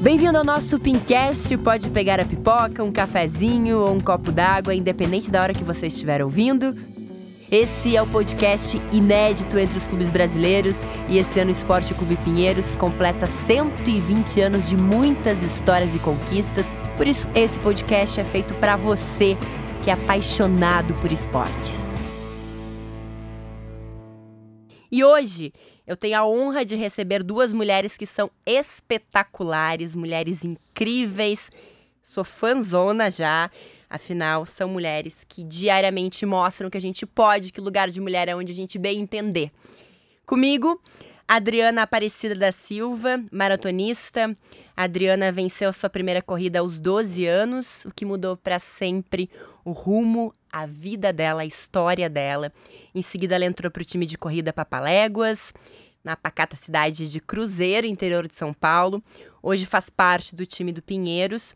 Bem-vindo ao nosso Pincast. Pode pegar a pipoca, um cafezinho ou um copo d'água, independente da hora que você estiver ouvindo. Esse é o podcast inédito entre os clubes brasileiros e esse ano o Esporte Clube Pinheiros completa 120 anos de muitas histórias e conquistas. Por isso, esse podcast é feito para você que é apaixonado por esportes. E hoje eu tenho a honra de receber duas mulheres que são espetaculares, mulheres incríveis. Sou fãzona já. Afinal, são mulheres que diariamente mostram que a gente pode, que lugar de mulher é onde a gente bem entender. Comigo, Adriana Aparecida da Silva, maratonista. A Adriana venceu sua primeira corrida aos 12 anos, o que mudou para sempre o rumo, a vida dela, a história dela. Em seguida, ela entrou para o time de corrida Papaléguas na pacata cidade de Cruzeiro, interior de São Paulo. Hoje faz parte do time do Pinheiros.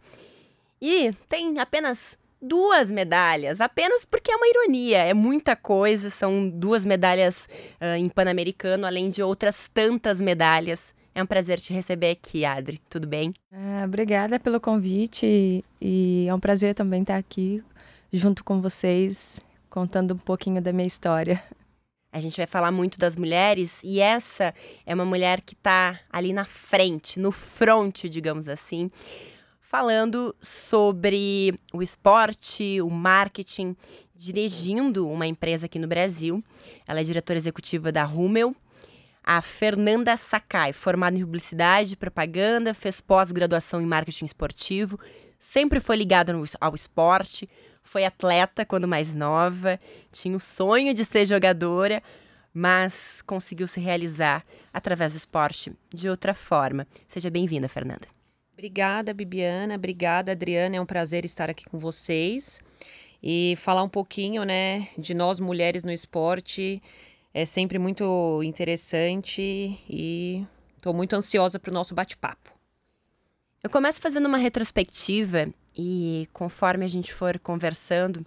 E tem apenas duas medalhas, apenas porque é uma ironia, é muita coisa, são duas medalhas uh, em Pan-Americano, além de outras tantas medalhas. É um prazer te receber aqui, Adri. Tudo bem? Ah, obrigada pelo convite e é um prazer também estar aqui junto com vocês, contando um pouquinho da minha história. A gente vai falar muito das mulheres e essa é uma mulher que está ali na frente, no front, digamos assim, falando sobre o esporte, o marketing, dirigindo uma empresa aqui no Brasil. Ela é diretora executiva da Rummel. A Fernanda Sakai, formada em publicidade e propaganda, fez pós-graduação em marketing esportivo, sempre foi ligada ao esporte, foi atleta quando mais nova, tinha o sonho de ser jogadora, mas conseguiu se realizar através do esporte de outra forma. Seja bem-vinda, Fernanda. Obrigada, Bibiana. Obrigada, Adriana. É um prazer estar aqui com vocês e falar um pouquinho, né, de nós mulheres no esporte. É sempre muito interessante e estou muito ansiosa para o nosso bate-papo. Eu começo fazendo uma retrospectiva e conforme a gente for conversando,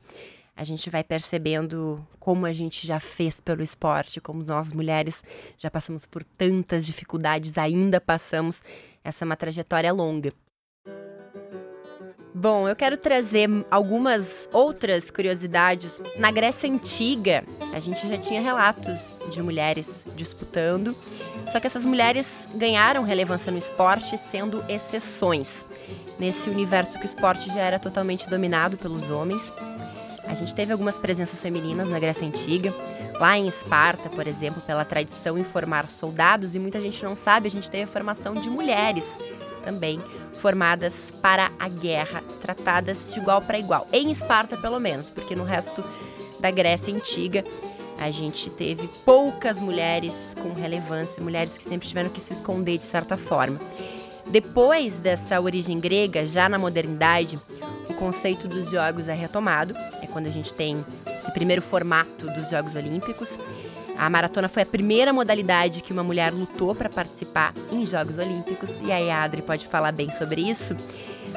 a gente vai percebendo como a gente já fez pelo esporte, como nós mulheres já passamos por tantas dificuldades, ainda passamos. Essa é uma trajetória longa. Bom, eu quero trazer algumas outras curiosidades. Na Grécia Antiga, a gente já tinha relatos de mulheres disputando, só que essas mulheres ganharam relevância no esporte sendo exceções nesse universo que o esporte já era totalmente dominado pelos homens. A gente teve algumas presenças femininas na Grécia Antiga, lá em Esparta, por exemplo, pela tradição em formar soldados, e muita gente não sabe, a gente teve a formação de mulheres também formadas para a guerra, tratadas de igual para igual. Em Esparta, pelo menos, porque no resto da Grécia Antiga a gente teve poucas mulheres com relevância, mulheres que sempre tiveram que se esconder de certa forma. Depois dessa origem grega, já na modernidade, o conceito dos Jogos é retomado. É quando a gente tem esse primeiro formato dos Jogos Olímpicos. A maratona foi a primeira modalidade que uma mulher lutou para participar em Jogos Olímpicos, e aí a Adri pode falar bem sobre isso.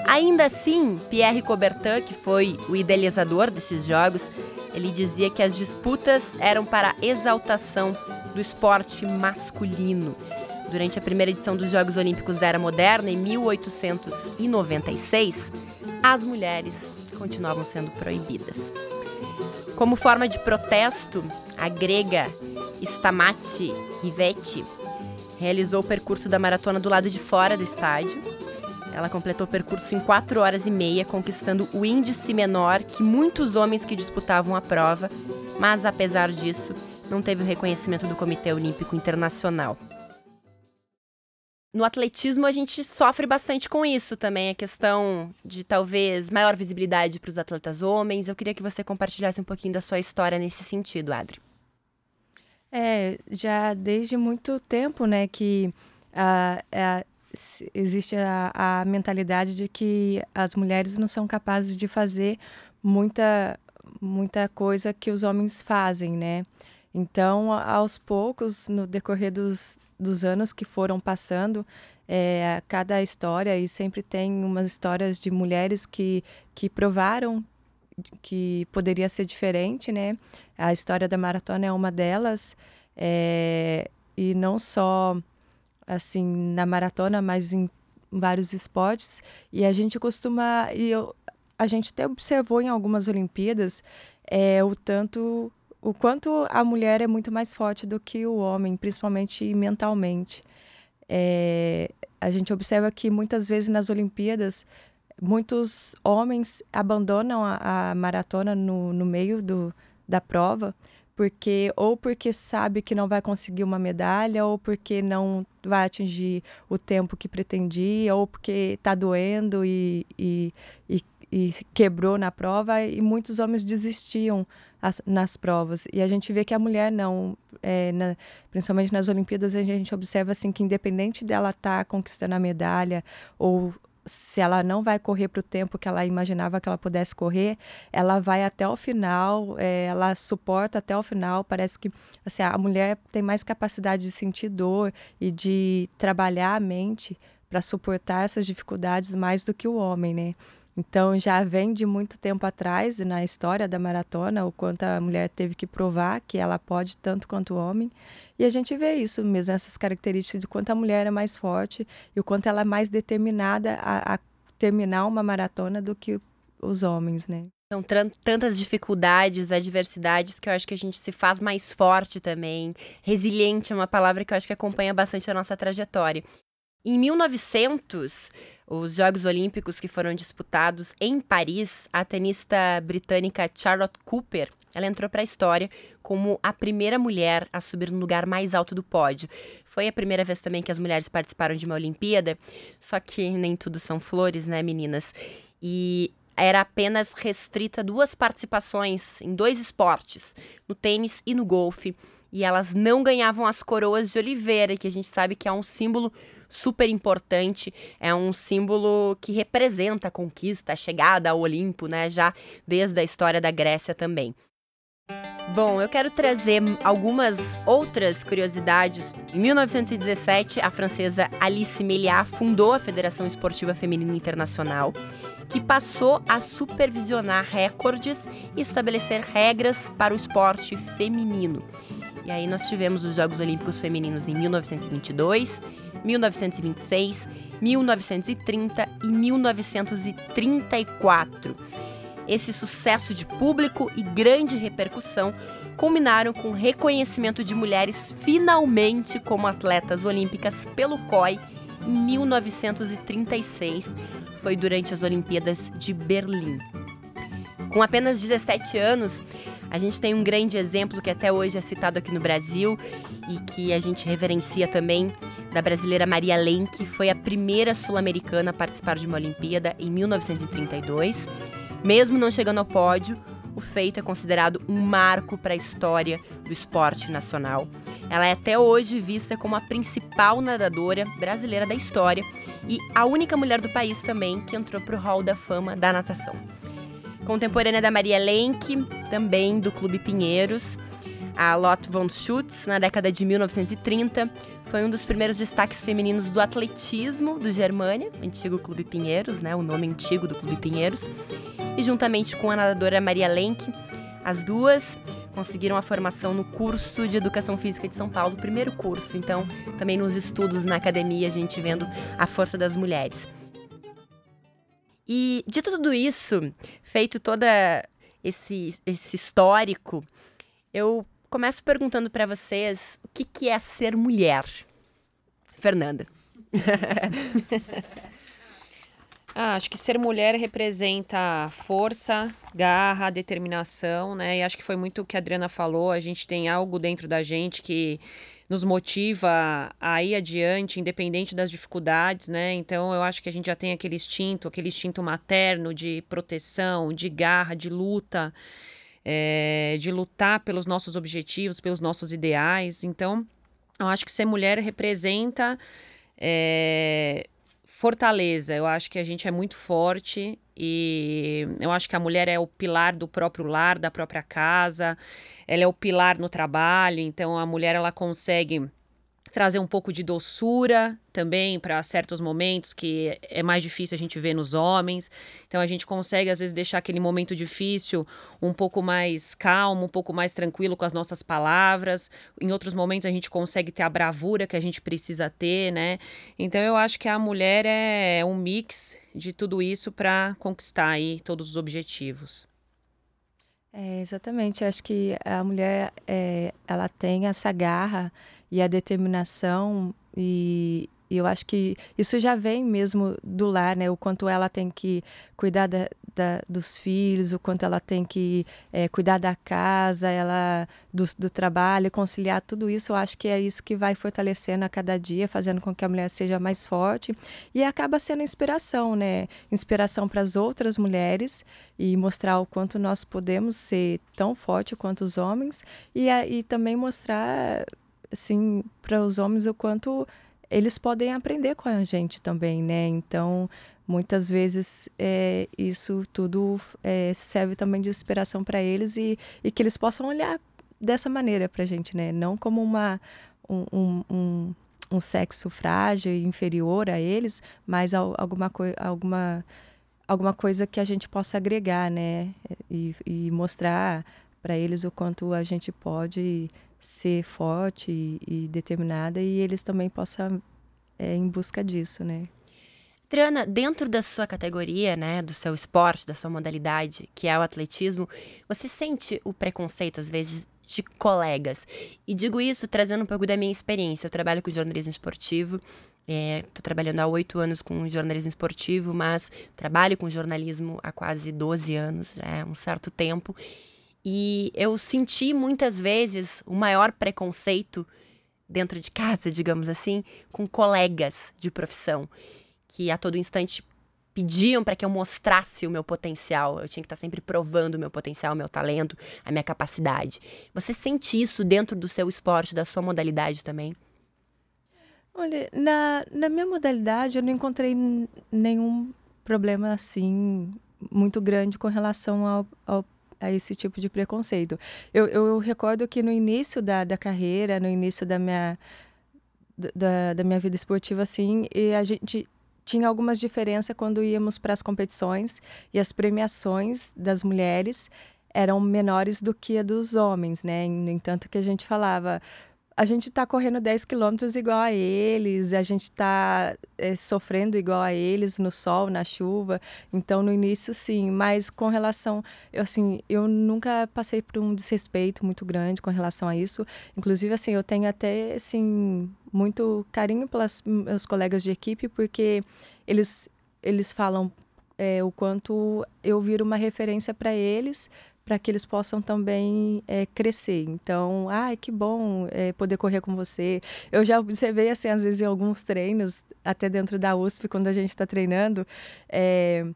Ainda assim, Pierre Coubertin, que foi o idealizador desses jogos, ele dizia que as disputas eram para exaltação do esporte masculino durante a primeira edição dos Jogos Olímpicos da Era Moderna, em 1896, as mulheres continuavam sendo proibidas. Como forma de protesto, a grega Stamati Rivetti realizou o percurso da maratona do lado de fora do estádio. Ela completou o percurso em 4 horas e meia, conquistando o índice menor que muitos homens que disputavam a prova, mas apesar disso, não teve o reconhecimento do Comitê Olímpico Internacional. No atletismo, a gente sofre bastante com isso também, a questão de talvez maior visibilidade para os atletas homens. Eu queria que você compartilhasse um pouquinho da sua história nesse sentido, Adri. É, já desde muito tempo, né, que uh, existe a, a mentalidade de que as mulheres não são capazes de fazer muita, muita coisa que os homens fazem, né? Então, aos poucos, no decorrer dos, dos anos que foram passando, é, cada história, e sempre tem umas histórias de mulheres que, que provaram que poderia ser diferente, né? A história da maratona é uma delas, é, e não só assim na maratona, mas em vários esportes e a gente costuma e eu, a gente até observou em algumas Olimpíadas é, o tanto o quanto a mulher é muito mais forte do que o homem, principalmente mentalmente. É, a gente observa que muitas vezes nas Olimpíadas muitos homens abandonam a, a maratona no, no meio do, da prova porque ou porque sabe que não vai conseguir uma medalha ou porque não vai atingir o tempo que pretendia ou porque está doendo e, e, e, e, quebrou na prova e muitos homens desistiam as, nas provas e a gente vê que a mulher não é, na, principalmente nas Olimpíadas a gente observa assim que independente dela estar tá conquistando a medalha ou se ela não vai correr para o tempo que ela imaginava que ela pudesse correr, ela vai até o final, é, ela suporta até o final. Parece que assim, a mulher tem mais capacidade de sentir dor e de trabalhar a mente para suportar essas dificuldades mais do que o homem, né? Então já vem de muito tempo atrás na história da maratona o quanto a mulher teve que provar que ela pode tanto quanto o homem. E a gente vê isso mesmo, essas características de quanto a mulher é mais forte e o quanto ela é mais determinada a, a terminar uma maratona do que os homens, né? São tantas dificuldades, adversidades que eu acho que a gente se faz mais forte também. Resiliente é uma palavra que eu acho que acompanha bastante a nossa trajetória. Em 1900, os Jogos Olímpicos que foram disputados em Paris, a tenista britânica Charlotte Cooper, ela entrou para a história como a primeira mulher a subir no lugar mais alto do pódio. Foi a primeira vez também que as mulheres participaram de uma Olimpíada, só que nem tudo são flores, né, meninas? E era apenas restrita duas participações em dois esportes, no tênis e no golfe. E elas não ganhavam as coroas de Oliveira, que a gente sabe que é um símbolo super importante, é um símbolo que representa a conquista, a chegada ao Olimpo, né, já desde a história da Grécia também. Bom, eu quero trazer algumas outras curiosidades. Em 1917, a francesa Alice Meliá fundou a Federação Esportiva Feminina Internacional, que passou a supervisionar recordes e estabelecer regras para o esporte feminino. E aí nós tivemos os Jogos Olímpicos Femininos em 1922, 1926, 1930 e 1934. Esse sucesso de público e grande repercussão culminaram com o reconhecimento de mulheres finalmente como atletas olímpicas pelo COI em 1936. Foi durante as Olimpíadas de Berlim. Com apenas 17 anos, a gente tem um grande exemplo que até hoje é citado aqui no Brasil e que a gente reverencia também, da brasileira Maria Lenk, que foi a primeira sul-americana a participar de uma Olimpíada em 1932. Mesmo não chegando ao pódio, o feito é considerado um marco para a história do esporte nacional. Ela é até hoje vista como a principal nadadora brasileira da história e a única mulher do país também que entrou para o Hall da Fama da natação contemporânea da Maria Lenk, também do Clube Pinheiros. A Lotte von Schutz, na década de 1930, foi um dos primeiros destaques femininos do atletismo do Germânia, antigo Clube Pinheiros, né, o nome antigo do Clube Pinheiros. E juntamente com a nadadora Maria Lenk, as duas conseguiram a formação no curso de Educação Física de São Paulo, primeiro curso. Então, também nos estudos na academia, a gente vendo a força das mulheres. E de tudo isso, feito todo esse, esse histórico, eu começo perguntando para vocês o que, que é ser mulher. Fernanda. ah, acho que ser mulher representa força, garra, determinação, né? E acho que foi muito o que a Adriana falou. A gente tem algo dentro da gente que nos motiva a ir adiante, independente das dificuldades, né? Então eu acho que a gente já tem aquele instinto, aquele instinto materno de proteção, de garra, de luta, é, de lutar pelos nossos objetivos, pelos nossos ideais. Então eu acho que ser mulher representa é, fortaleza. Eu acho que a gente é muito forte e eu acho que a mulher é o pilar do próprio lar, da própria casa ela é o pilar no trabalho, então a mulher ela consegue trazer um pouco de doçura também para certos momentos que é mais difícil a gente ver nos homens. Então a gente consegue às vezes deixar aquele momento difícil um pouco mais calmo, um pouco mais tranquilo com as nossas palavras. Em outros momentos a gente consegue ter a bravura que a gente precisa ter, né? Então eu acho que a mulher é um mix de tudo isso para conquistar aí todos os objetivos. É, exatamente. Acho que a mulher é, ela tem essa garra e a determinação e, e eu acho que isso já vem mesmo do lar, né? O quanto ela tem que cuidar da, da, dos filhos, o quanto ela tem que é, cuidar da casa, ela do, do, trabalho, conciliar tudo isso. Eu acho que é isso que vai fortalecendo a cada dia, fazendo com que a mulher seja mais forte e acaba sendo inspiração, né? Inspiração para as outras mulheres e mostrar o quanto nós podemos ser tão forte quanto os homens e, e também mostrar, assim, para os homens o quanto eles podem aprender com a gente também, né? Então, muitas vezes é, isso tudo é, serve também de inspiração para eles e, e que eles possam olhar dessa maneira para a gente, né? Não como uma, um, um, um, sexo frágil e inferior a eles, mas alguma, coi alguma, alguma coisa que a gente possa agregar, né? E, e mostrar para eles o quanto a gente pode ser forte e, e determinada e eles também possam é, em busca disso, né? Triana, dentro da sua categoria, né, do seu esporte, da sua modalidade, que é o atletismo, você sente o preconceito às vezes de colegas? E digo isso trazendo um pouco da minha experiência. Eu trabalho com jornalismo esportivo, estou é, trabalhando há oito anos com jornalismo esportivo, mas trabalho com jornalismo há quase 12 anos, já é um certo tempo. E eu senti muitas vezes o maior preconceito dentro de casa, digamos assim, com colegas de profissão que a todo instante pediam para que eu mostrasse o meu potencial. Eu tinha que estar sempre provando o meu potencial, o meu talento, a minha capacidade. Você sente isso dentro do seu esporte, da sua modalidade também? Olha, na, na minha modalidade eu não encontrei nenhum problema assim muito grande com relação ao, ao a esse tipo de preconceito. Eu, eu recordo que no início da, da carreira, no início da minha, da, da minha vida esportiva, assim, e a gente tinha algumas diferenças quando íamos para as competições e as premiações das mulheres eram menores do que a dos homens, né? No entanto, que a gente falava, a gente está correndo 10 quilômetros igual a eles, a gente está é, sofrendo igual a eles no sol, na chuva. Então, no início, sim, mas com relação, eu, assim, eu nunca passei por um desrespeito muito grande com relação a isso. Inclusive, assim, eu tenho até, assim, muito carinho pelos meus colegas de equipe, porque eles, eles falam é, o quanto eu viro uma referência para eles para que eles possam também é, crescer. Então, ai, que bom é, poder correr com você. Eu já observei, assim, às vezes em alguns treinos, até dentro da USP, quando a gente está treinando, é,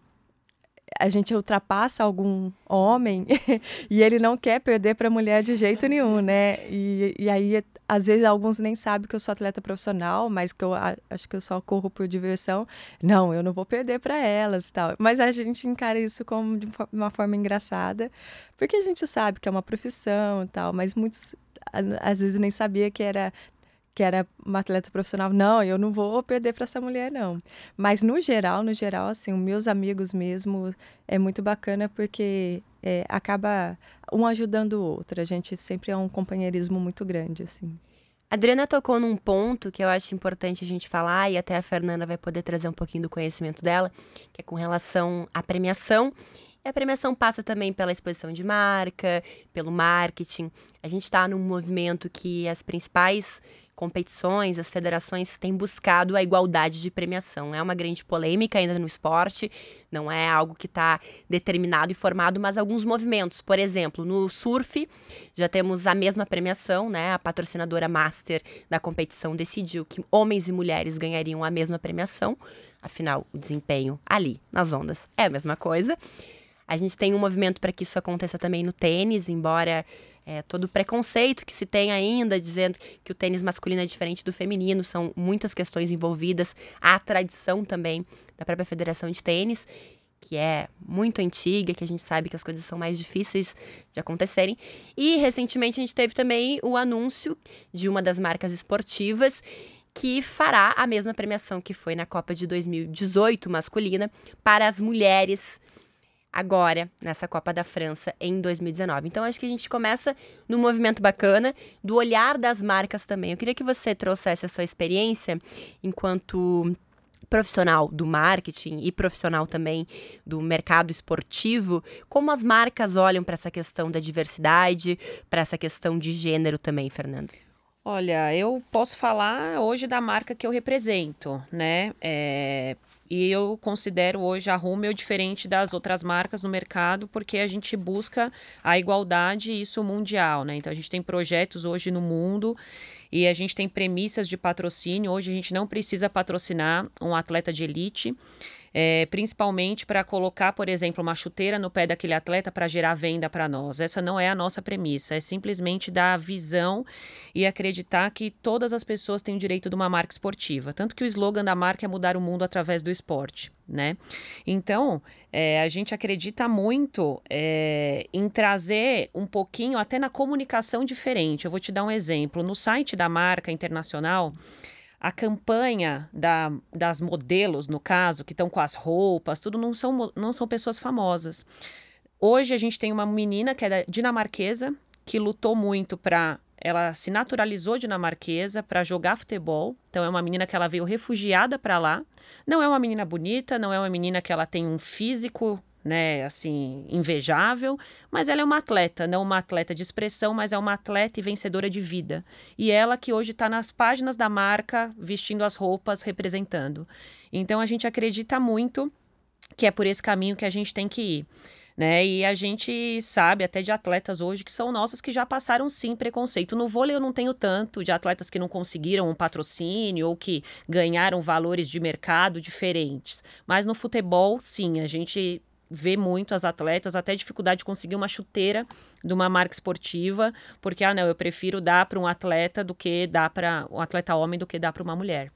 a gente ultrapassa algum homem e ele não quer perder para a mulher de jeito nenhum, né? E, e aí, às vezes, alguns nem sabem que eu sou atleta profissional, mas que eu acho que eu só corro por diversão. Não, eu não vou perder para elas e tal. Mas a gente encara isso como de uma forma engraçada, porque a gente sabe que é uma profissão e tal, mas muitos às vezes nem sabia que era que era uma atleta profissional, não, eu não vou perder para essa mulher, não. Mas no geral, no geral, assim, meus amigos mesmo, é muito bacana porque é, acaba um ajudando o outro. A gente sempre é um companheirismo muito grande, assim. A Adriana tocou num ponto que eu acho importante a gente falar, e até a Fernanda vai poder trazer um pouquinho do conhecimento dela, que é com relação à premiação. E a premiação passa também pela exposição de marca, pelo marketing. A gente está num movimento que as principais competições, as federações têm buscado a igualdade de premiação. É uma grande polêmica ainda no esporte, não é algo que está determinado e formado, mas alguns movimentos. Por exemplo, no surf, já temos a mesma premiação, né? A patrocinadora master da competição decidiu que homens e mulheres ganhariam a mesma premiação. Afinal, o desempenho ali, nas ondas, é a mesma coisa. A gente tem um movimento para que isso aconteça também no tênis, embora é, todo o preconceito que se tem ainda, dizendo que o tênis masculino é diferente do feminino, são muitas questões envolvidas, a tradição também da própria Federação de Tênis. que é muito antiga, que a gente sabe que as coisas são mais difíceis de acontecerem. E recentemente a gente teve também o anúncio de uma das marcas esportivas que fará a mesma premiação que foi na Copa de 2018 masculina para as mulheres agora nessa Copa da França em 2019. Então acho que a gente começa num movimento bacana do olhar das marcas também. Eu queria que você trouxesse a sua experiência enquanto profissional do marketing e profissional também do mercado esportivo, como as marcas olham para essa questão da diversidade, para essa questão de gênero também, Fernando? Olha, eu posso falar hoje da marca que eu represento, né? É, e eu considero hoje a Rummel diferente das outras marcas no mercado, porque a gente busca a igualdade isso mundial, né? Então a gente tem projetos hoje no mundo e a gente tem premissas de patrocínio. Hoje a gente não precisa patrocinar um atleta de elite é, principalmente para colocar, por exemplo, uma chuteira no pé daquele atleta para gerar venda para nós. Essa não é a nossa premissa, é simplesmente dar visão e acreditar que todas as pessoas têm o direito de uma marca esportiva. Tanto que o slogan da marca é mudar o mundo através do esporte. Né? Então, é, a gente acredita muito é, em trazer um pouquinho até na comunicação diferente. Eu vou te dar um exemplo. No site da marca internacional, a campanha da, das modelos, no caso, que estão com as roupas, tudo não são, não são pessoas famosas. Hoje a gente tem uma menina que é dinamarquesa, que lutou muito para. Ela se naturalizou dinamarquesa para jogar futebol. Então é uma menina que ela veio refugiada para lá. Não é uma menina bonita, não é uma menina que ela tem um físico né, assim, invejável, mas ela é uma atleta, não uma atleta de expressão, mas é uma atleta e vencedora de vida. E ela que hoje está nas páginas da marca, vestindo as roupas, representando. Então a gente acredita muito que é por esse caminho que a gente tem que ir. Né? E a gente sabe até de atletas hoje que são nossos que já passaram sim preconceito. No vôlei eu não tenho tanto de atletas que não conseguiram um patrocínio ou que ganharam valores de mercado diferentes. Mas no futebol, sim, a gente vê muito as atletas, até dificuldade de conseguir uma chuteira de uma marca esportiva, porque, ah, não, eu prefiro dar para um atleta do que dar para um atleta homem do que dar para uma mulher.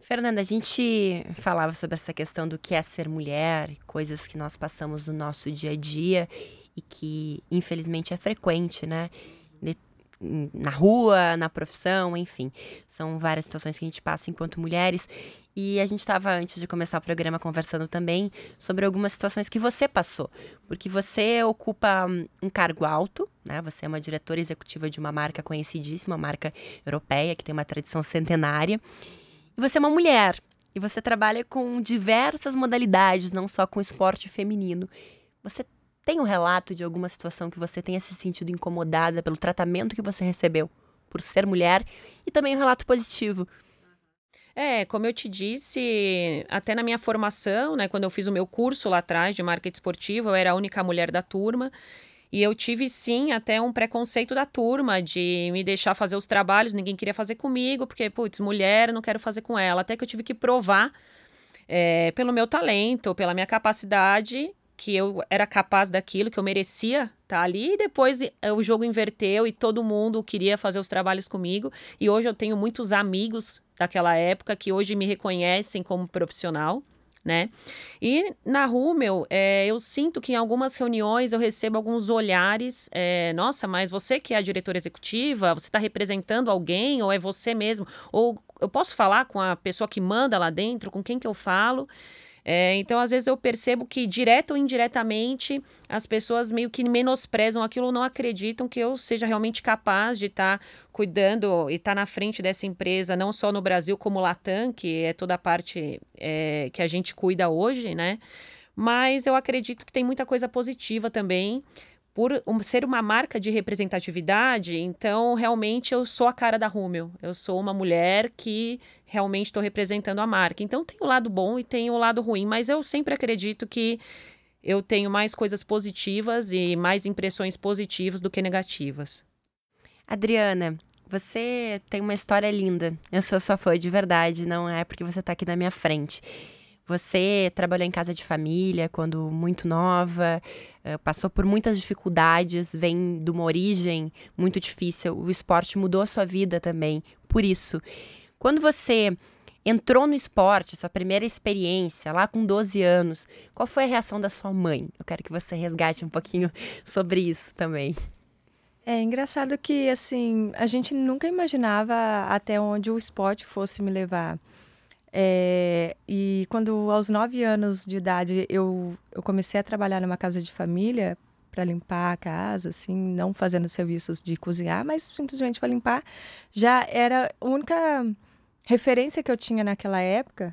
Fernanda, a gente falava sobre essa questão do que é ser mulher, coisas que nós passamos no nosso dia a dia e que, infelizmente, é frequente, né? Na rua, na profissão, enfim. São várias situações que a gente passa enquanto mulheres. E a gente estava, antes de começar o programa, conversando também sobre algumas situações que você passou. Porque você ocupa hum, um cargo alto, né? Você é uma diretora executiva de uma marca conhecidíssima, uma marca europeia, que tem uma tradição centenária. E você é uma mulher. E você trabalha com diversas modalidades, não só com esporte feminino. Você tem um relato de alguma situação que você tenha se sentido incomodada pelo tratamento que você recebeu por ser mulher? E também um relato positivo é, como eu te disse, até na minha formação, né, quando eu fiz o meu curso lá atrás de marketing esportivo, eu era a única mulher da turma. E eu tive sim até um preconceito da turma de me deixar fazer os trabalhos, ninguém queria fazer comigo, porque, putz, mulher, não quero fazer com ela. Até que eu tive que provar é, pelo meu talento, pela minha capacidade, que eu era capaz daquilo, que eu merecia estar tá ali. E depois eh, o jogo inverteu e todo mundo queria fazer os trabalhos comigo. E hoje eu tenho muitos amigos daquela época que hoje me reconhecem como profissional. Né? E na Rumel, é, eu sinto que em algumas reuniões eu recebo alguns olhares. É, Nossa, mas você que é a diretora executiva, você está representando alguém ou é você mesmo? Ou eu posso falar com a pessoa que manda lá dentro, com quem que eu falo? É, então, às vezes, eu percebo que, direto ou indiretamente, as pessoas meio que menosprezam aquilo, não acreditam que eu seja realmente capaz de estar tá cuidando e estar tá na frente dessa empresa, não só no Brasil, como Latam, que é toda a parte é, que a gente cuida hoje, né? Mas eu acredito que tem muita coisa positiva também por ser uma marca de representatividade, então realmente eu sou a cara da Rumel. Eu sou uma mulher que realmente estou representando a marca. Então tem o lado bom e tem o lado ruim, mas eu sempre acredito que eu tenho mais coisas positivas e mais impressões positivas do que negativas. Adriana, você tem uma história linda. Eu sou sua fã de verdade, não é porque você está aqui na minha frente. Você trabalhou em casa de família quando muito nova, eh, passou por muitas dificuldades, vem de uma origem muito difícil. O esporte mudou a sua vida também, por isso. Quando você entrou no esporte, sua primeira experiência, lá com 12 anos, qual foi a reação da sua mãe? Eu quero que você resgate um pouquinho sobre isso também. É engraçado que, assim, a gente nunca imaginava até onde o esporte fosse me levar. É, e quando, aos nove anos de idade, eu, eu comecei a trabalhar numa casa de família para limpar a casa, assim, não fazendo serviços de cozinhar, mas simplesmente para limpar, já era a única referência que eu tinha naquela época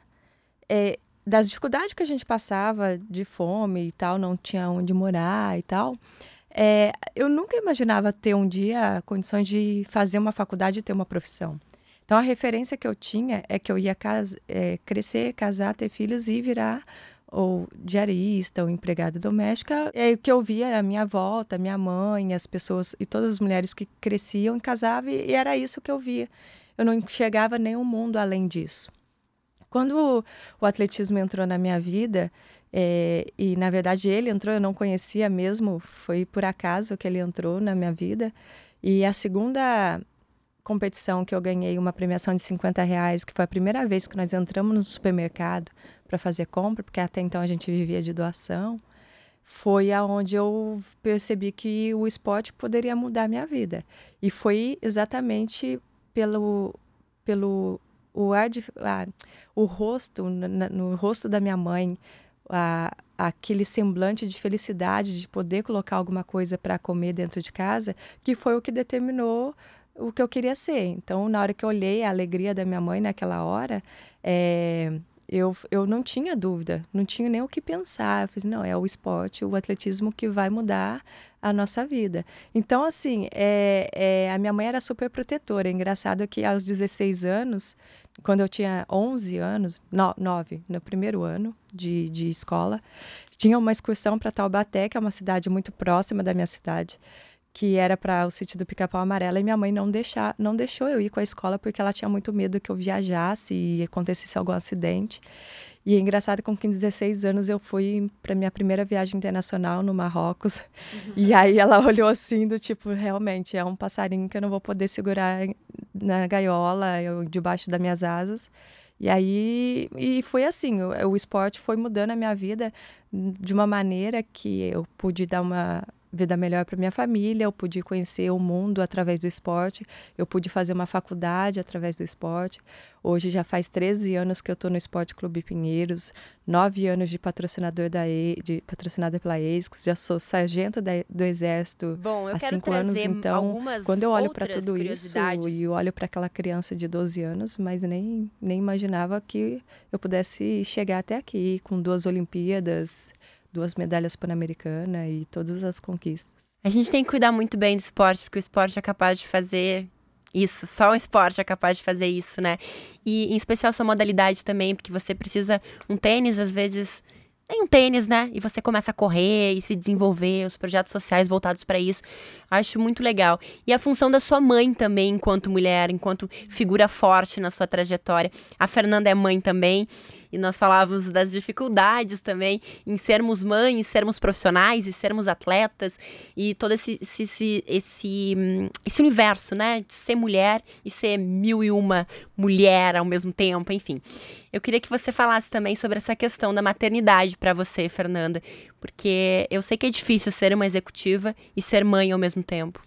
é, das dificuldades que a gente passava de fome e tal, não tinha onde morar e tal. É, eu nunca imaginava ter um dia condições de fazer uma faculdade e ter uma profissão. Então a referência que eu tinha é que eu ia cas é, crescer, casar, ter filhos e virar ou diarista ou empregada doméstica. Aí, o que eu via a minha volta, minha mãe, as pessoas e todas as mulheres que cresciam e casavam e era isso que eu via eu não enxergava nenhum mundo além disso. Quando o atletismo entrou na minha vida, é, e na verdade ele entrou, eu não conhecia mesmo, foi por acaso que ele entrou na minha vida. E a segunda competição que eu ganhei uma premiação de 50 reais, que foi a primeira vez que nós entramos no supermercado para fazer compra, porque até então a gente vivia de doação, foi aonde eu percebi que o esporte poderia mudar a minha vida. E foi exatamente pelo, pelo o, o rosto, no, no rosto da minha mãe, aquele semblante de felicidade de poder colocar alguma coisa para comer dentro de casa, que foi o que determinou o que eu queria ser. Então, na hora que eu olhei a alegria da minha mãe naquela hora, é, eu, eu não tinha dúvida, não tinha nem o que pensar. Eu falei, não, é o esporte, o atletismo que vai mudar a nossa vida. Então, assim, é, é, a minha mãe era super protetora. É engraçado que aos 16 anos, quando eu tinha 11 anos, no, 9, no primeiro ano de, de escola, tinha uma excursão para Taubaté, que é uma cidade muito próxima da minha cidade, que era para o sítio do Pica-Pau Amarelo, e minha mãe não, deixar, não deixou eu ir com a escola porque ela tinha muito medo que eu viajasse e acontecesse algum acidente. E é engraçado com 15, 16 anos eu fui para minha primeira viagem internacional no Marrocos. Uhum. E aí ela olhou assim do tipo, realmente é um passarinho que eu não vou poder segurar na gaiola, eu, debaixo das minhas asas. E aí e foi assim, o, o esporte foi mudando a minha vida de uma maneira que eu pude dar uma vida melhor para minha família, eu pude conhecer o mundo através do esporte, eu pude fazer uma faculdade através do esporte. Hoje já faz 13 anos que eu estou no Esporte Clube Pinheiros, 9 anos de patrocinador da e, de patrocinada pela ESCS, já sou sargento da, do Exército Bom, há 5 anos, então quando eu olho para tudo isso e olho para aquela criança de 12 anos, mas nem nem imaginava que eu pudesse chegar até aqui com duas Olimpíadas, duas medalhas pan-americanas e todas as conquistas. A gente tem que cuidar muito bem do esporte, porque o esporte é capaz de fazer isso, só o esporte é capaz de fazer isso, né? E em especial sua modalidade também, porque você precisa um tênis às vezes tem um tênis, né? E você começa a correr e se desenvolver, os projetos sociais voltados para isso. Acho muito legal. E a função da sua mãe também, enquanto mulher, enquanto figura forte na sua trajetória. A Fernanda é mãe também e nós falávamos das dificuldades também em sermos mães, sermos profissionais e sermos atletas e todo esse, esse, esse, esse universo, né? De ser mulher e ser mil e uma mulher ao mesmo tempo, enfim. Eu queria que você falasse também sobre essa questão da maternidade para você, Fernanda, porque eu sei que é difícil ser uma executiva e ser mãe ao mesmo tempo.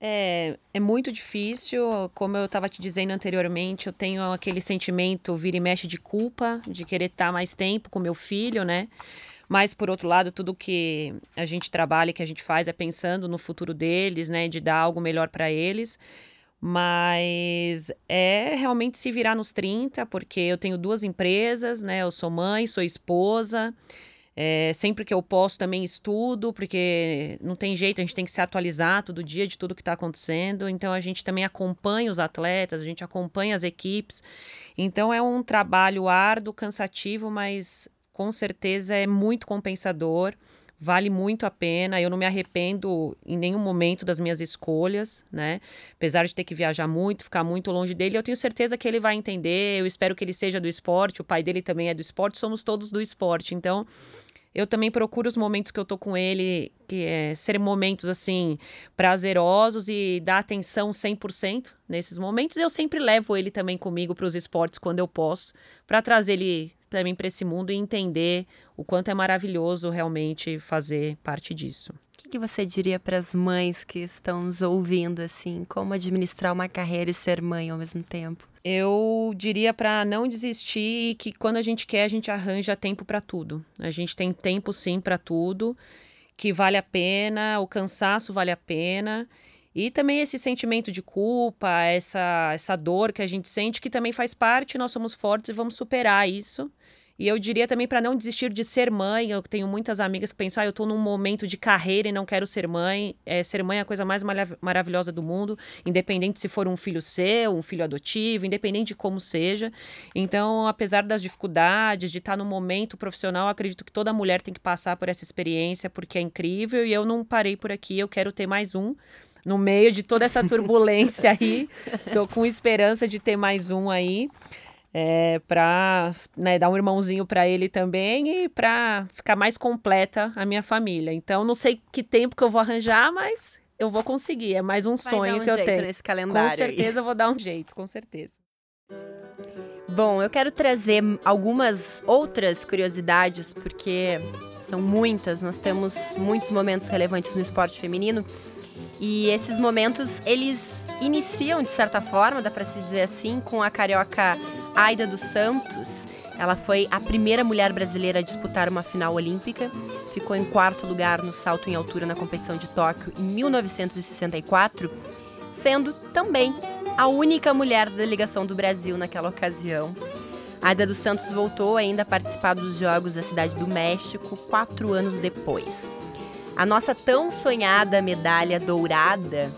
É, é muito difícil. Como eu estava te dizendo anteriormente, eu tenho aquele sentimento vira e mexe de culpa, de querer estar mais tempo com meu filho, né? Mas, por outro lado, tudo que a gente trabalha e que a gente faz é pensando no futuro deles, né? De dar algo melhor para eles. Mas é realmente se virar nos 30, porque eu tenho duas empresas, né? Eu sou mãe, sou esposa. É, sempre que eu posso também estudo, porque não tem jeito, a gente tem que se atualizar todo dia de tudo que está acontecendo. Então a gente também acompanha os atletas, a gente acompanha as equipes. Então é um trabalho árduo, cansativo, mas com certeza é muito compensador. Vale muito a pena. Eu não me arrependo em nenhum momento das minhas escolhas, né? Apesar de ter que viajar muito, ficar muito longe dele, eu tenho certeza que ele vai entender. Eu espero que ele seja do esporte. O pai dele também é do esporte. Somos todos do esporte. Então, Eu também procuro os momentos que eu tô com ele, que é ser momentos assim prazerosos e dar atenção 100% nesses momentos. Eu sempre levo ele também comigo para os esportes quando eu posso, para trazer ele também para esse mundo e entender o quanto é maravilhoso realmente fazer parte disso. O que, que você diria para as mães que estão nos ouvindo assim, como administrar uma carreira e ser mãe ao mesmo tempo? Eu diria para não desistir e que quando a gente quer, a gente arranja tempo para tudo. A gente tem tempo sim para tudo, que vale a pena, o cansaço vale a pena. E também esse sentimento de culpa, essa, essa dor que a gente sente, que também faz parte, nós somos fortes e vamos superar isso. E eu diria também para não desistir de ser mãe. Eu tenho muitas amigas que pensam, ah, eu estou num momento de carreira e não quero ser mãe. É, ser mãe é a coisa mais maravilhosa do mundo, independente se for um filho seu, um filho adotivo, independente de como seja. Então, apesar das dificuldades, de estar no momento profissional, acredito que toda mulher tem que passar por essa experiência, porque é incrível. E eu não parei por aqui, eu quero ter mais um no meio de toda essa turbulência aí. Tô com esperança de ter mais um aí é, para né, dar um irmãozinho para ele também e para ficar mais completa a minha família. Então, não sei que tempo que eu vou arranjar, mas eu vou conseguir. É mais um Vai sonho um que eu tenho. Nesse calendário com certeza eu vou dar um jeito, com certeza. Bom, eu quero trazer algumas outras curiosidades, porque são muitas. Nós temos muitos momentos relevantes no esporte feminino. E esses momentos, eles iniciam, de certa forma, dá para se dizer assim, com a carioca Aida dos Santos, ela foi a primeira mulher brasileira a disputar uma final olímpica. Ficou em quarto lugar no salto em altura na competição de Tóquio em 1964, sendo também a única mulher da delegação do Brasil naquela ocasião. Aida dos Santos voltou ainda a participar dos Jogos da Cidade do México quatro anos depois. A nossa tão sonhada medalha dourada,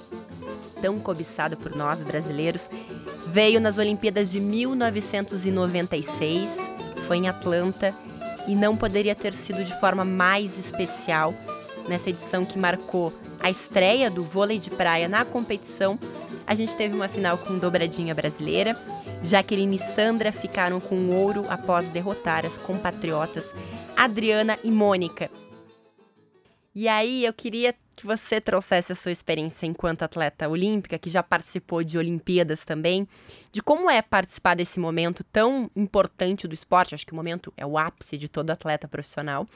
tão cobiçada por nós brasileiros, Veio nas Olimpíadas de 1996, foi em Atlanta e não poderia ter sido de forma mais especial nessa edição que marcou a estreia do vôlei de praia na competição. A gente teve uma final com dobradinha brasileira. Jaqueline e Sandra ficaram com ouro após derrotar as compatriotas Adriana e Mônica. E aí eu queria que você trouxesse a sua experiência enquanto atleta olímpica, que já participou de Olimpíadas também, de como é participar desse momento tão importante do esporte, acho que o momento é o ápice de todo atleta profissional,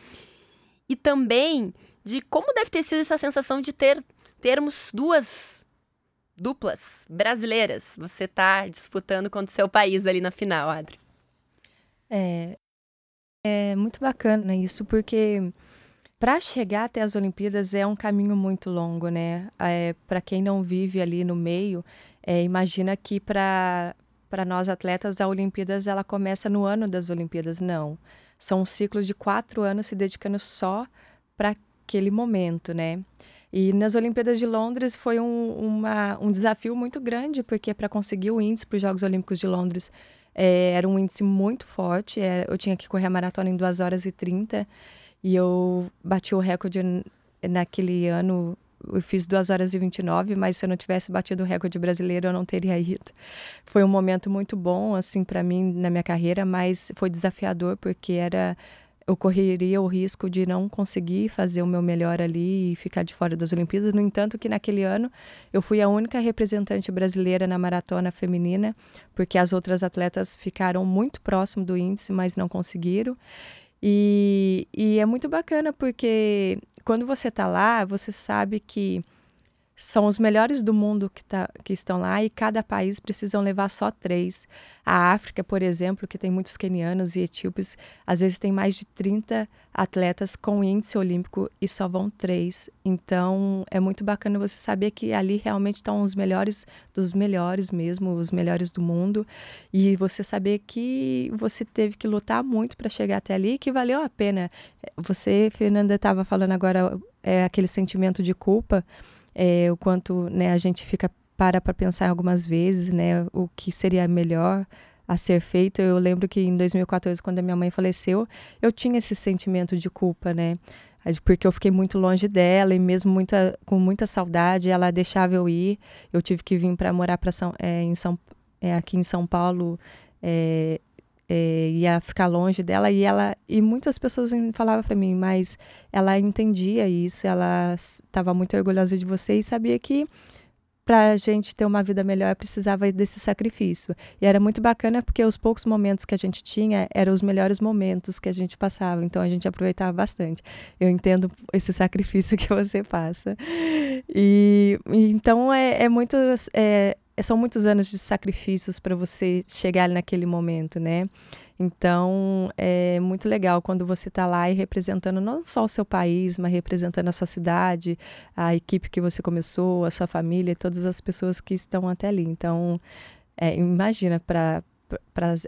e também de como deve ter sido essa sensação de ter termos duas duplas brasileiras. Você está disputando contra o seu país ali na final, Adri. É, é muito bacana isso, porque para chegar até as Olimpíadas é um caminho muito longo, né? É, para quem não vive ali no meio, é, imagina que para para nós atletas a Olimpíadas ela começa no ano das Olimpíadas, não. São um ciclo de quatro anos se dedicando só para aquele momento, né? E nas Olimpíadas de Londres foi um, uma, um desafio muito grande, porque para conseguir o índice para os Jogos Olímpicos de Londres é, era um índice muito forte. É, eu tinha que correr a maratona em 2 horas e 30. E eu bati o recorde naquele ano. Eu fiz 2 horas e 29, mas se eu não tivesse batido o recorde brasileiro, eu não teria ido. Foi um momento muito bom, assim, para mim na minha carreira, mas foi desafiador porque era eu correria o risco de não conseguir fazer o meu melhor ali e ficar de fora das Olimpíadas. No entanto, que naquele ano eu fui a única representante brasileira na maratona feminina, porque as outras atletas ficaram muito próximo do índice, mas não conseguiram. E, e é muito bacana porque quando você está lá, você sabe que são os melhores do mundo que, tá, que estão lá e cada país precisam levar só três. A África, por exemplo, que tem muitos quenianos e etíopes, às vezes tem mais de 30 atletas com índice olímpico e só vão três. Então é muito bacana você saber que ali realmente estão os melhores dos melhores mesmo, os melhores do mundo. E você saber que você teve que lutar muito para chegar até ali, que valeu a pena. Você, Fernanda, estava falando agora é, aquele sentimento de culpa é, o quanto né, a gente fica para para pensar algumas vezes, né, o que seria melhor a ser feito. Eu lembro que em 2014, quando a minha mãe faleceu, eu tinha esse sentimento de culpa, né? Porque eu fiquei muito longe dela e mesmo muita, com muita saudade, ela deixava eu ir. Eu tive que vir para morar para São, é, em São, é, aqui em São Paulo é, é, ia ficar longe dela e ela e muitas pessoas falavam para mim, mas ela entendia isso, ela estava muito orgulhosa de você e sabia que para a gente ter uma vida melhor precisava desse sacrifício. E era muito bacana porque os poucos momentos que a gente tinha eram os melhores momentos que a gente passava, então a gente aproveitava bastante. Eu entendo esse sacrifício que você passa. E, então é, é muito. É, são muitos anos de sacrifícios para você chegar naquele momento, né? Então, é muito legal quando você está lá e representando não só o seu país, mas representando a sua cidade, a equipe que você começou, a sua família, todas as pessoas que estão até ali. Então, é, imagina para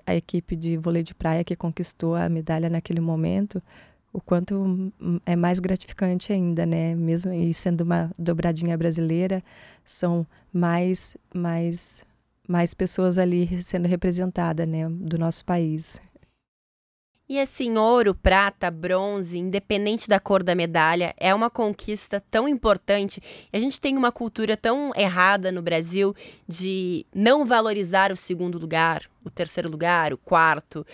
a equipe de vôlei de praia que conquistou a medalha naquele momento, o quanto é mais gratificante ainda, né? Mesmo e sendo uma dobradinha brasileira, são mais mais mais pessoas ali sendo representadas, né, do nosso país. E assim, ouro, prata, bronze, independente da cor da medalha, é uma conquista tão importante. A gente tem uma cultura tão errada no Brasil de não valorizar o segundo lugar, o terceiro lugar, o quarto,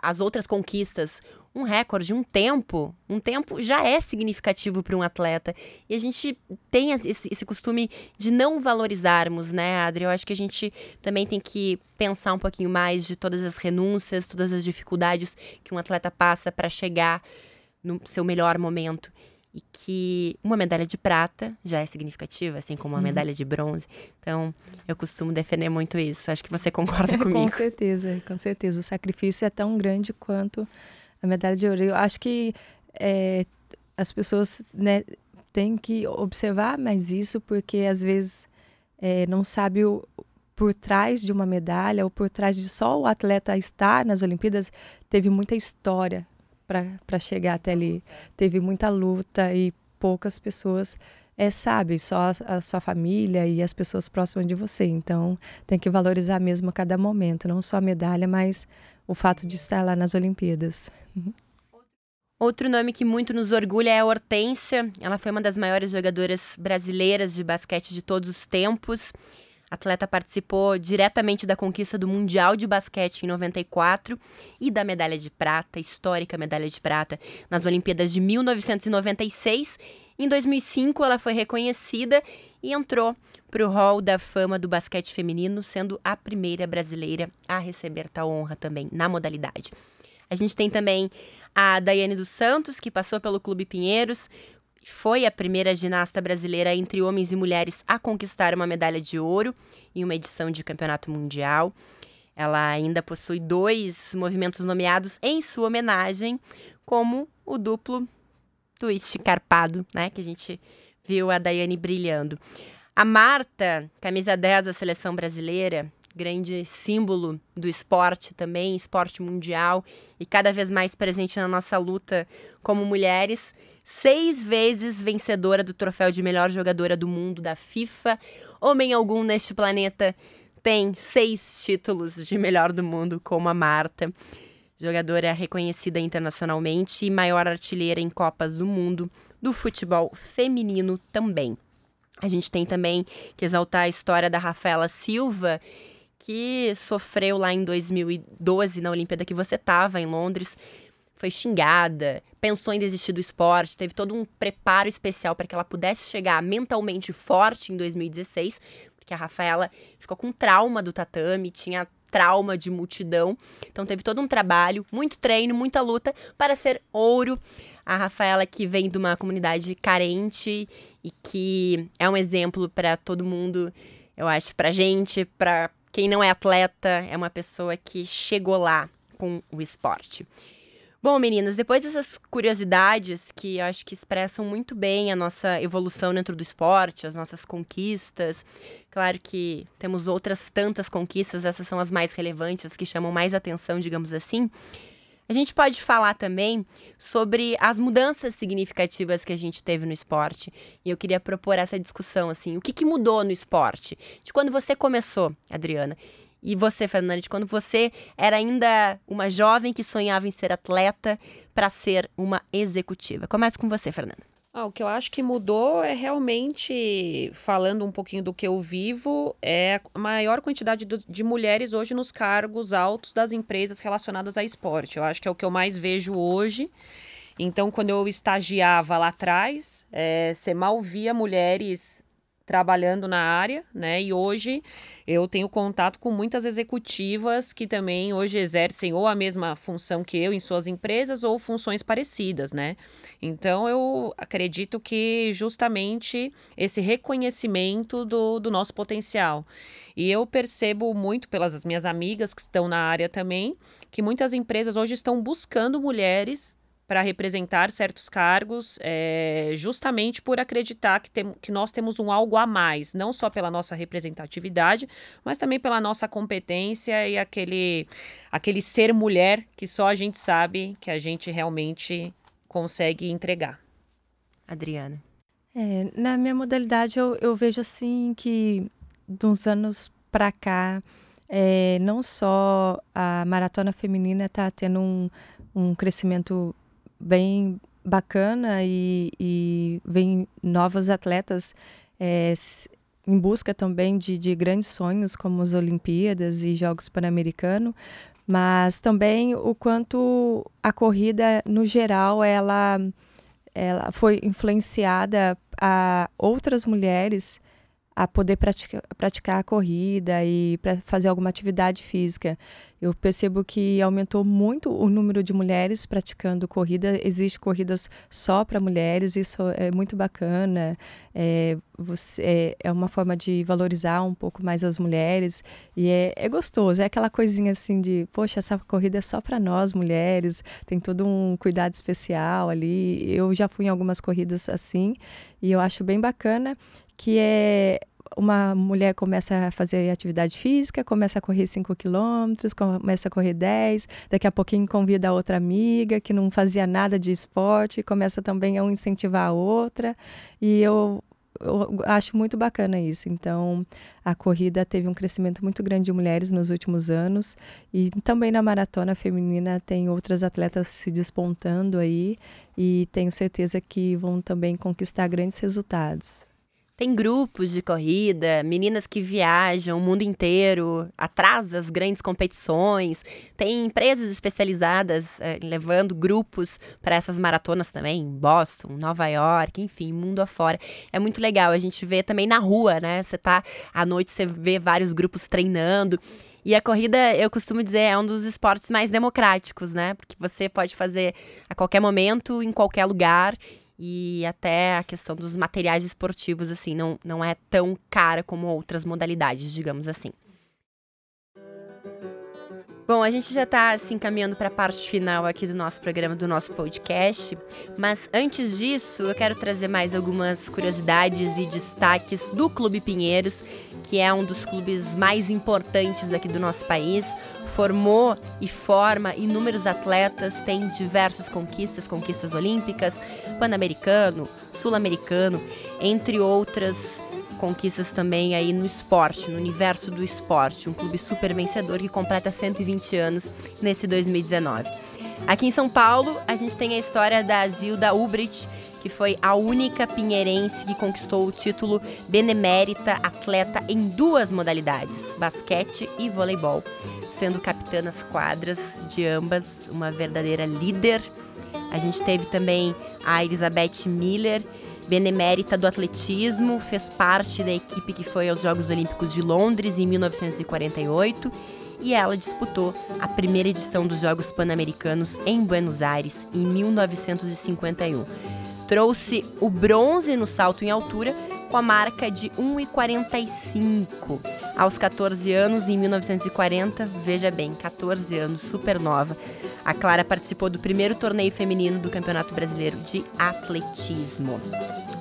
as outras conquistas um recorde, um tempo, um tempo já é significativo para um atleta. E a gente tem esse, esse, costume de não valorizarmos, né, Adri? Eu acho que a gente também tem que pensar um pouquinho mais de todas as renúncias, todas as dificuldades que um atleta passa para chegar no seu melhor momento. E que uma medalha de prata já é significativa, assim como uma uhum. medalha de bronze. Então, eu costumo defender muito isso. Acho que você concorda comigo. com certeza, com certeza. O sacrifício é tão grande quanto a medalha de ouro. Eu acho que é, as pessoas né, têm que observar mais isso, porque às vezes é, não sabe o, por trás de uma medalha ou por trás de só o atleta estar nas Olimpíadas, teve muita história para chegar até ali. Teve muita luta e poucas pessoas é, sabem, só a, a, sua família e as pessoas próximas de você. Então, tem que valorizar mesmo cada momento, não só a medalha, mas o fato de estar lá nas Olimpíadas. Outro nome que muito nos orgulha é a Hortência. Ela foi uma das maiores jogadoras brasileiras de basquete de todos os tempos. A atleta participou diretamente da conquista do Mundial de Basquete em 94 e da medalha de prata, histórica medalha de prata, nas Olimpíadas de 1996. Em 2005, ela foi reconhecida e entrou para o Hall da Fama do basquete feminino, sendo a primeira brasileira a receber tal honra também na modalidade. A gente tem também a Daiane dos Santos, que passou pelo Clube Pinheiros, foi a primeira ginasta brasileira entre homens e mulheres a conquistar uma medalha de ouro em uma edição de campeonato mundial. Ela ainda possui dois movimentos nomeados em sua homenagem, como o duplo twist carpado, né, que a gente viu a Daiane brilhando. A Marta, camisa 10 da seleção brasileira, grande símbolo do esporte também, esporte mundial e cada vez mais presente na nossa luta como mulheres. Seis vezes vencedora do troféu de melhor jogadora do mundo da FIFA. Homem algum neste planeta tem seis títulos de melhor do mundo, como a Marta. Jogadora reconhecida internacionalmente e maior artilheira em Copas do Mundo do futebol feminino também. A gente tem também que exaltar a história da Rafaela Silva, que sofreu lá em 2012 na Olimpíada que você estava em Londres, foi xingada, pensou em desistir do esporte, teve todo um preparo especial para que ela pudesse chegar mentalmente forte em 2016, porque a Rafaela ficou com trauma do tatame, tinha trauma de multidão, então teve todo um trabalho, muito treino, muita luta para ser ouro a Rafaela, que vem de uma comunidade carente e que é um exemplo para todo mundo, eu acho, para gente, para quem não é atleta, é uma pessoa que chegou lá com o esporte. Bom, meninas, depois dessas curiosidades que eu acho que expressam muito bem a nossa evolução dentro do esporte, as nossas conquistas. Claro que temos outras tantas conquistas, essas são as mais relevantes, que chamam mais atenção, digamos assim. A gente pode falar também sobre as mudanças significativas que a gente teve no esporte. E eu queria propor essa discussão, assim, o que, que mudou no esporte? De quando você começou, Adriana, e você, Fernanda, de quando você era ainda uma jovem que sonhava em ser atleta para ser uma executiva. Começa com você, Fernanda. Ah, o que eu acho que mudou é realmente, falando um pouquinho do que eu vivo, é a maior quantidade de mulheres hoje nos cargos altos das empresas relacionadas a esporte. Eu acho que é o que eu mais vejo hoje. Então, quando eu estagiava lá atrás, é, você mal via mulheres trabalhando na área, né? E hoje eu tenho contato com muitas executivas que também hoje exercem ou a mesma função que eu em suas empresas ou funções parecidas, né? Então eu acredito que justamente esse reconhecimento do, do nosso potencial. E eu percebo muito pelas minhas amigas que estão na área também, que muitas empresas hoje estão buscando mulheres para representar certos cargos, é, justamente por acreditar que, tem, que nós temos um algo a mais, não só pela nossa representatividade, mas também pela nossa competência e aquele, aquele ser mulher que só a gente sabe que a gente realmente consegue entregar. Adriana. É, na minha modalidade, eu, eu vejo assim que, de uns anos para cá, é, não só a maratona feminina está tendo um, um crescimento bem bacana e, e vem novos atletas é, em busca também de, de grandes sonhos como as Olimpíadas e Jogos Pan-Americanos, mas também o quanto a corrida no geral ela ela foi influenciada a outras mulheres a poder praticar, praticar a corrida e para fazer alguma atividade física. Eu percebo que aumentou muito o número de mulheres praticando corrida. Existem corridas só para mulheres, isso é muito bacana. É, você, é, é, uma forma de valorizar um pouco mais as mulheres e é, é gostoso. É aquela coisinha assim de, poxa, essa corrida é só para nós mulheres, tem todo um cuidado especial ali. Eu já fui em algumas corridas assim e eu acho bem bacana que é uma mulher começa a fazer atividade física, começa a correr 5 quilômetros, começa a correr 10, daqui a pouquinho convida a outra amiga que não fazia nada de esporte, começa também a um incentivar a outra, e eu, eu acho muito bacana isso. Então, a corrida teve um crescimento muito grande de mulheres nos últimos anos, e também na maratona feminina tem outras atletas se despontando aí, e tenho certeza que vão também conquistar grandes resultados. Tem grupos de corrida, meninas que viajam o mundo inteiro atrás das grandes competições. Tem empresas especializadas é, levando grupos para essas maratonas também, em Boston, Nova York, enfim, mundo afora. É muito legal. A gente vê também na rua, né? Você tá à noite, você vê vários grupos treinando. E a corrida, eu costumo dizer, é um dos esportes mais democráticos, né? Porque você pode fazer a qualquer momento, em qualquer lugar e até a questão dos materiais esportivos, assim, não, não é tão cara como outras modalidades, digamos assim. Bom, a gente já está se assim, encaminhando para a parte final aqui do nosso programa, do nosso podcast. Mas antes disso, eu quero trazer mais algumas curiosidades e destaques do Clube Pinheiros, que é um dos clubes mais importantes aqui do nosso país formou e forma inúmeros atletas, tem diversas conquistas, conquistas olímpicas, pan-americano, sul-americano, entre outras conquistas também aí no esporte, no universo do esporte, um clube super vencedor que completa 120 anos nesse 2019. Aqui em São Paulo, a gente tem a história da Zilda Ubrich, que foi a única pinheirense que conquistou o título benemérita atleta em duas modalidades, basquete e voleibol sendo capitã nas quadras de ambas, uma verdadeira líder. A gente teve também a Elizabeth Miller, benemérita do atletismo, fez parte da equipe que foi aos Jogos Olímpicos de Londres em 1948 e ela disputou a primeira edição dos Jogos Pan-Americanos em Buenos Aires em 1951. Trouxe o bronze no salto em altura com a marca de 1,45 aos 14 anos, em 1940. Veja bem, 14 anos, super nova. A Clara participou do primeiro torneio feminino do Campeonato Brasileiro de Atletismo.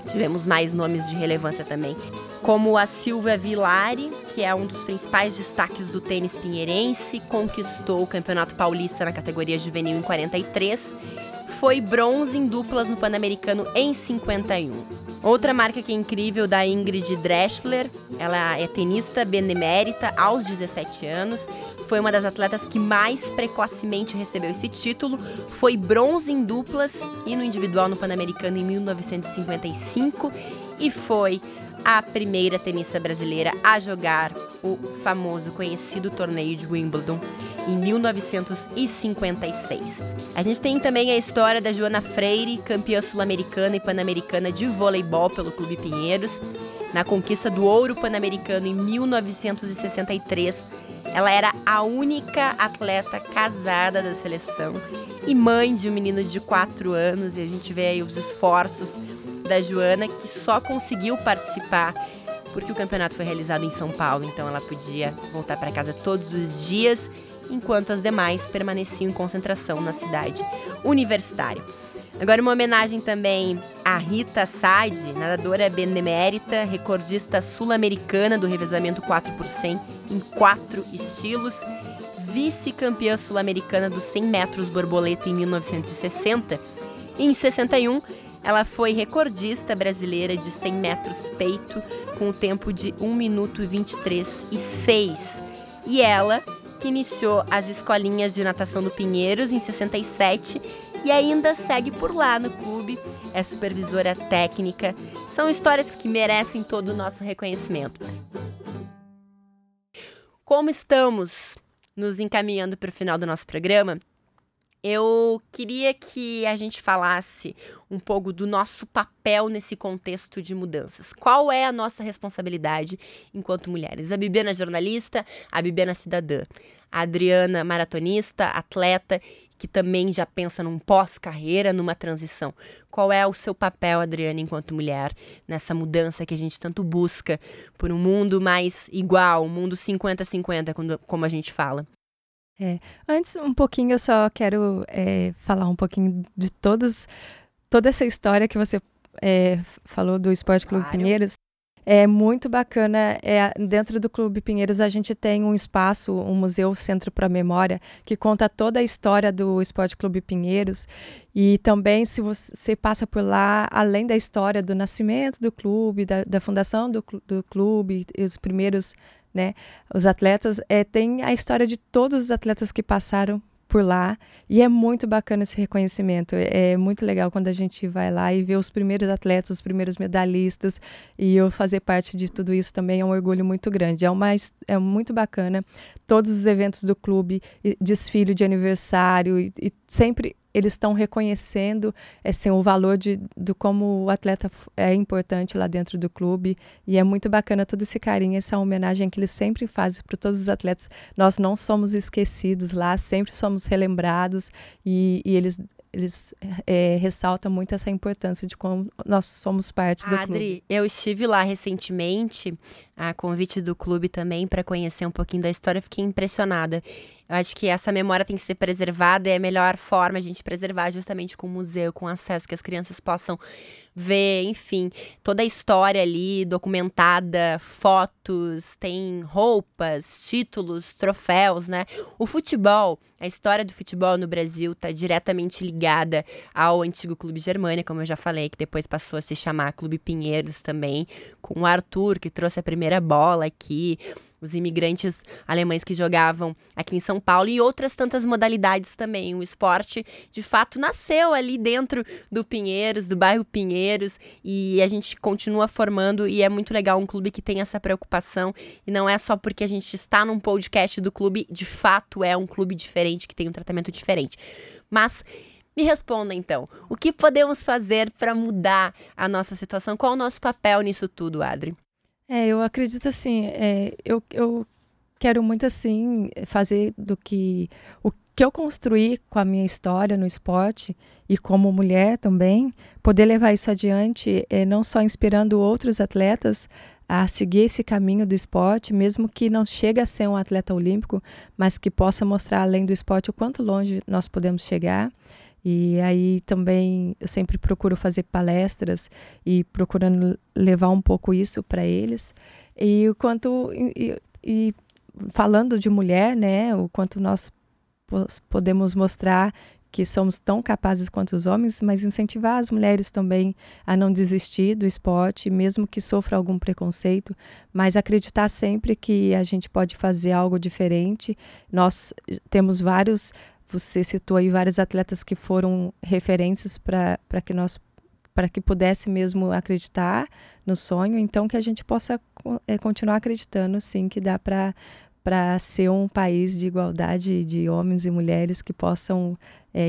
Tivemos mais nomes de relevância também, como a Silvia Vilari, que é um dos principais destaques do tênis pinheirense, conquistou o Campeonato Paulista na categoria juvenil em 43 foi bronze em duplas no Pan-Americano em 51. Outra marca que é incrível da Ingrid Dreschler, ela é tenista benemérita aos 17 anos, foi uma das atletas que mais precocemente recebeu esse título. Foi bronze em duplas e no individual no Pan-Americano em 1955 e foi a primeira tenista brasileira a jogar o famoso conhecido torneio de Wimbledon em 1956. A gente tem também a história da Joana Freire, campeã sul-americana e pan-americana de voleibol pelo Clube Pinheiros, na conquista do ouro pan-americano em 1963. Ela era a única atleta casada da seleção e mãe de um menino de 4 anos, e a gente vê aí os esforços da Joana, que só conseguiu participar porque o campeonato foi realizado em São Paulo, então ela podia voltar para casa todos os dias, enquanto as demais permaneciam em concentração na cidade universitária. Agora, uma homenagem também a Rita Sade, nadadora benemérita, recordista sul-americana do revezamento 4 por 100 em quatro estilos, vice-campeã sul-americana dos 100 metros borboleta em 1960. E em 61, ela foi recordista brasileira de 100 metros peito, com o tempo de 1 minuto 23 e 6. E ela, que iniciou as escolinhas de natação do Pinheiros em 67 e ainda segue por lá no clube, é supervisora técnica. São histórias que merecem todo o nosso reconhecimento. Como estamos nos encaminhando para o final do nosso programa, eu queria que a gente falasse um pouco do nosso papel nesse contexto de mudanças. Qual é a nossa responsabilidade enquanto mulheres? A Bibiana jornalista, a Bibiana cidadã, a Adriana maratonista, atleta, que também já pensa num pós-carreira, numa transição. Qual é o seu papel, Adriana, enquanto mulher, nessa mudança que a gente tanto busca por um mundo mais igual, um mundo 50-50, como a gente fala? É, antes, um pouquinho, eu só quero é, falar um pouquinho de todos, toda essa história que você é, falou do Esporte Clube claro. Pinheiros. É muito bacana. É, dentro do Clube Pinheiros, a gente tem um espaço, um museu Centro para Memória, que conta toda a história do Esporte Clube Pinheiros. E também, se você passa por lá, além da história do nascimento do clube, da, da fundação do, do clube, os primeiros né? Os atletas, é, tem a história de todos os atletas que passaram por lá e é muito bacana esse reconhecimento. É, é muito legal quando a gente vai lá e vê os primeiros atletas, os primeiros medalhistas e eu fazer parte de tudo isso também é um orgulho muito grande. É, uma, é muito bacana todos os eventos do clube, desfile de aniversário e, e sempre eles estão reconhecendo assim, o valor de, do como o atleta é importante lá dentro do clube. E é muito bacana todo esse carinho, essa homenagem que eles sempre fazem para todos os atletas. Nós não somos esquecidos lá, sempre somos relembrados e, e eles eles é, ressaltam muito essa importância de como nós somos parte do clube. Adri, eu estive lá recentemente, a convite do clube também, para conhecer um pouquinho da história, fiquei impressionada. Eu acho que essa memória tem que ser preservada e a melhor forma a gente preservar justamente com o museu, com acesso, que as crianças possam ver, enfim, toda a história ali documentada, fotos, tem roupas, títulos, troféus, né? O futebol, a história do futebol no Brasil está diretamente ligada ao antigo Clube Germânia, como eu já falei, que depois passou a se chamar Clube Pinheiros também, com o Arthur, que trouxe a primeira bola aqui os imigrantes alemães que jogavam aqui em São Paulo e outras tantas modalidades também. O esporte, de fato, nasceu ali dentro do Pinheiros, do bairro Pinheiros, e a gente continua formando e é muito legal um clube que tem essa preocupação e não é só porque a gente está num podcast do clube, de fato é um clube diferente que tem um tratamento diferente. Mas me responda então, o que podemos fazer para mudar a nossa situação? Qual o nosso papel nisso tudo, Adri? É, eu acredito assim, é, eu, eu quero muito assim fazer do que o que eu construí com a minha história no esporte e como mulher também, poder levar isso adiante, é, não só inspirando outros atletas a seguir esse caminho do esporte, mesmo que não chegue a ser um atleta olímpico, mas que possa mostrar além do esporte o quanto longe nós podemos chegar. E aí também eu sempre procuro fazer palestras e procurando levar um pouco isso para eles. E o quanto e, e, falando de mulher, né, o quanto nós podemos mostrar que somos tão capazes quanto os homens, mas incentivar as mulheres também a não desistir do esporte, mesmo que sofra algum preconceito, mas acreditar sempre que a gente pode fazer algo diferente. Nós temos vários, você citou aí vários atletas que foram referências para que nós para que pudesse mesmo acreditar no sonho, então que a gente possa é, continuar acreditando, sim, que dá para para ser um país de igualdade de homens e mulheres que possam é,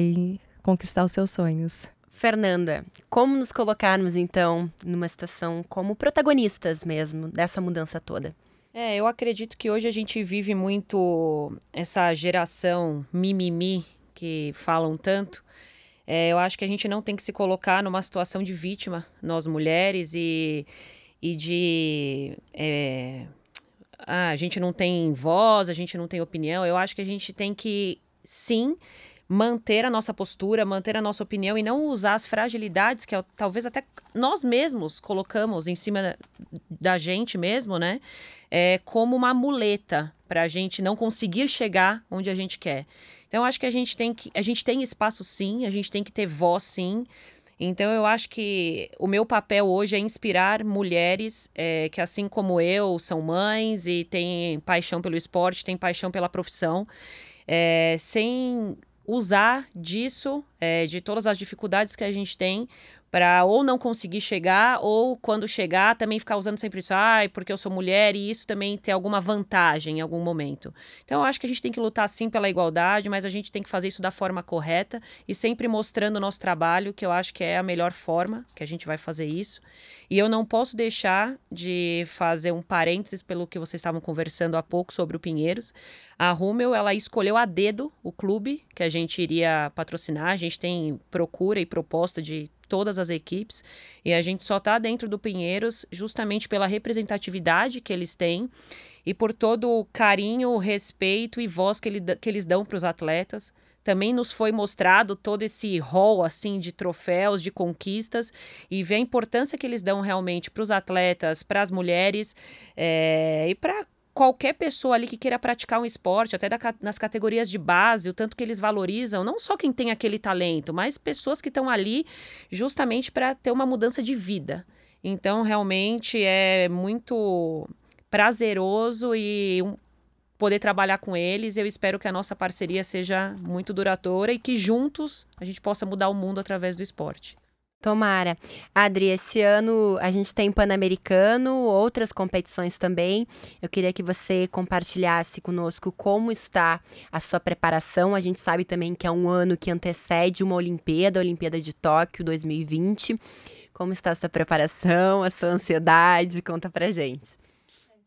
conquistar os seus sonhos. Fernanda, como nos colocarmos então numa situação como protagonistas mesmo dessa mudança toda? É, eu acredito que hoje a gente vive muito essa geração mimimi que falam tanto. É, eu acho que a gente não tem que se colocar numa situação de vítima, nós mulheres, e, e de. É, ah, a gente não tem voz, a gente não tem opinião. Eu acho que a gente tem que, sim, manter a nossa postura, manter a nossa opinião e não usar as fragilidades que talvez até nós mesmos colocamos em cima da gente mesmo, né? É, como uma muleta para a gente não conseguir chegar onde a gente quer. Então, acho que a gente tem que. A gente tem espaço sim, a gente tem que ter voz sim. Então, eu acho que o meu papel hoje é inspirar mulheres é, que, assim como eu, são mães e têm paixão pelo esporte, têm paixão pela profissão, é, sem usar disso, é, de todas as dificuldades que a gente tem, para ou não conseguir chegar, ou quando chegar também ficar usando sempre isso, ai, porque eu sou mulher, e isso também ter alguma vantagem em algum momento. Então, eu acho que a gente tem que lutar sim pela igualdade, mas a gente tem que fazer isso da forma correta e sempre mostrando o nosso trabalho, que eu acho que é a melhor forma que a gente vai fazer isso. E eu não posso deixar de fazer um parênteses pelo que vocês estavam conversando há pouco sobre o Pinheiros. A Rummel, ela escolheu a dedo o clube que a gente iria patrocinar. A gente tem procura e proposta de todas as equipes. E a gente só está dentro do Pinheiros justamente pela representatividade que eles têm e por todo o carinho, respeito e voz que, ele, que eles dão para os atletas. Também nos foi mostrado todo esse rol assim de troféus, de conquistas e ver a importância que eles dão realmente para os atletas, para as mulheres é, e para qualquer pessoa ali que queira praticar um esporte, até da, nas categorias de base, o tanto que eles valorizam, não só quem tem aquele talento, mas pessoas que estão ali justamente para ter uma mudança de vida. Então, realmente é muito prazeroso e um, poder trabalhar com eles. Eu espero que a nossa parceria seja muito duradoura e que juntos a gente possa mudar o mundo através do esporte. Tomara. Adri, esse ano a gente tem Pan-Americano, outras competições também. Eu queria que você compartilhasse conosco como está a sua preparação. A gente sabe também que é um ano que antecede uma Olimpíada, a Olimpíada de Tóquio 2020. Como está a sua preparação, a sua ansiedade? Conta pra gente.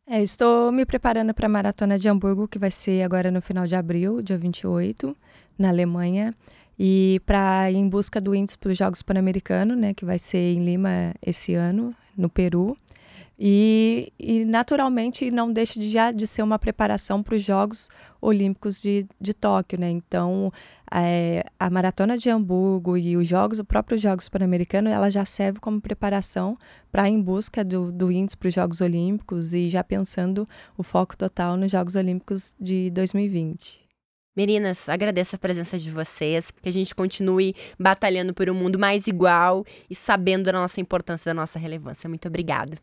É, estou me preparando para a Maratona de Hamburgo, que vai ser agora no final de abril, dia 28, na Alemanha e para ir em busca do índice para os Jogos Pan-Americanos, né, que vai ser em Lima esse ano, no Peru. E, e, naturalmente não deixa de já de ser uma preparação para os Jogos Olímpicos de, de Tóquio, né? Então é, a maratona de Hamburgo e os Jogos, o próprio Jogos Pan-Americanos, ela já serve como preparação para em busca do, do índice para os Jogos Olímpicos e já pensando o foco total nos Jogos Olímpicos de 2020. Meninas, agradeço a presença de vocês, que a gente continue batalhando por um mundo mais igual e sabendo da nossa importância, da nossa relevância. Muito obrigada.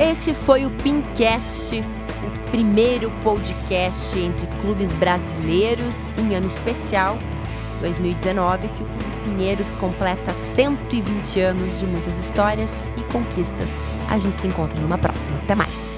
Esse foi o Pincast, o primeiro podcast entre clubes brasileiros em ano especial 2019, que o Clube Pinheiros completa 120 anos de muitas histórias e conquistas. A gente se encontra numa próxima. Até mais!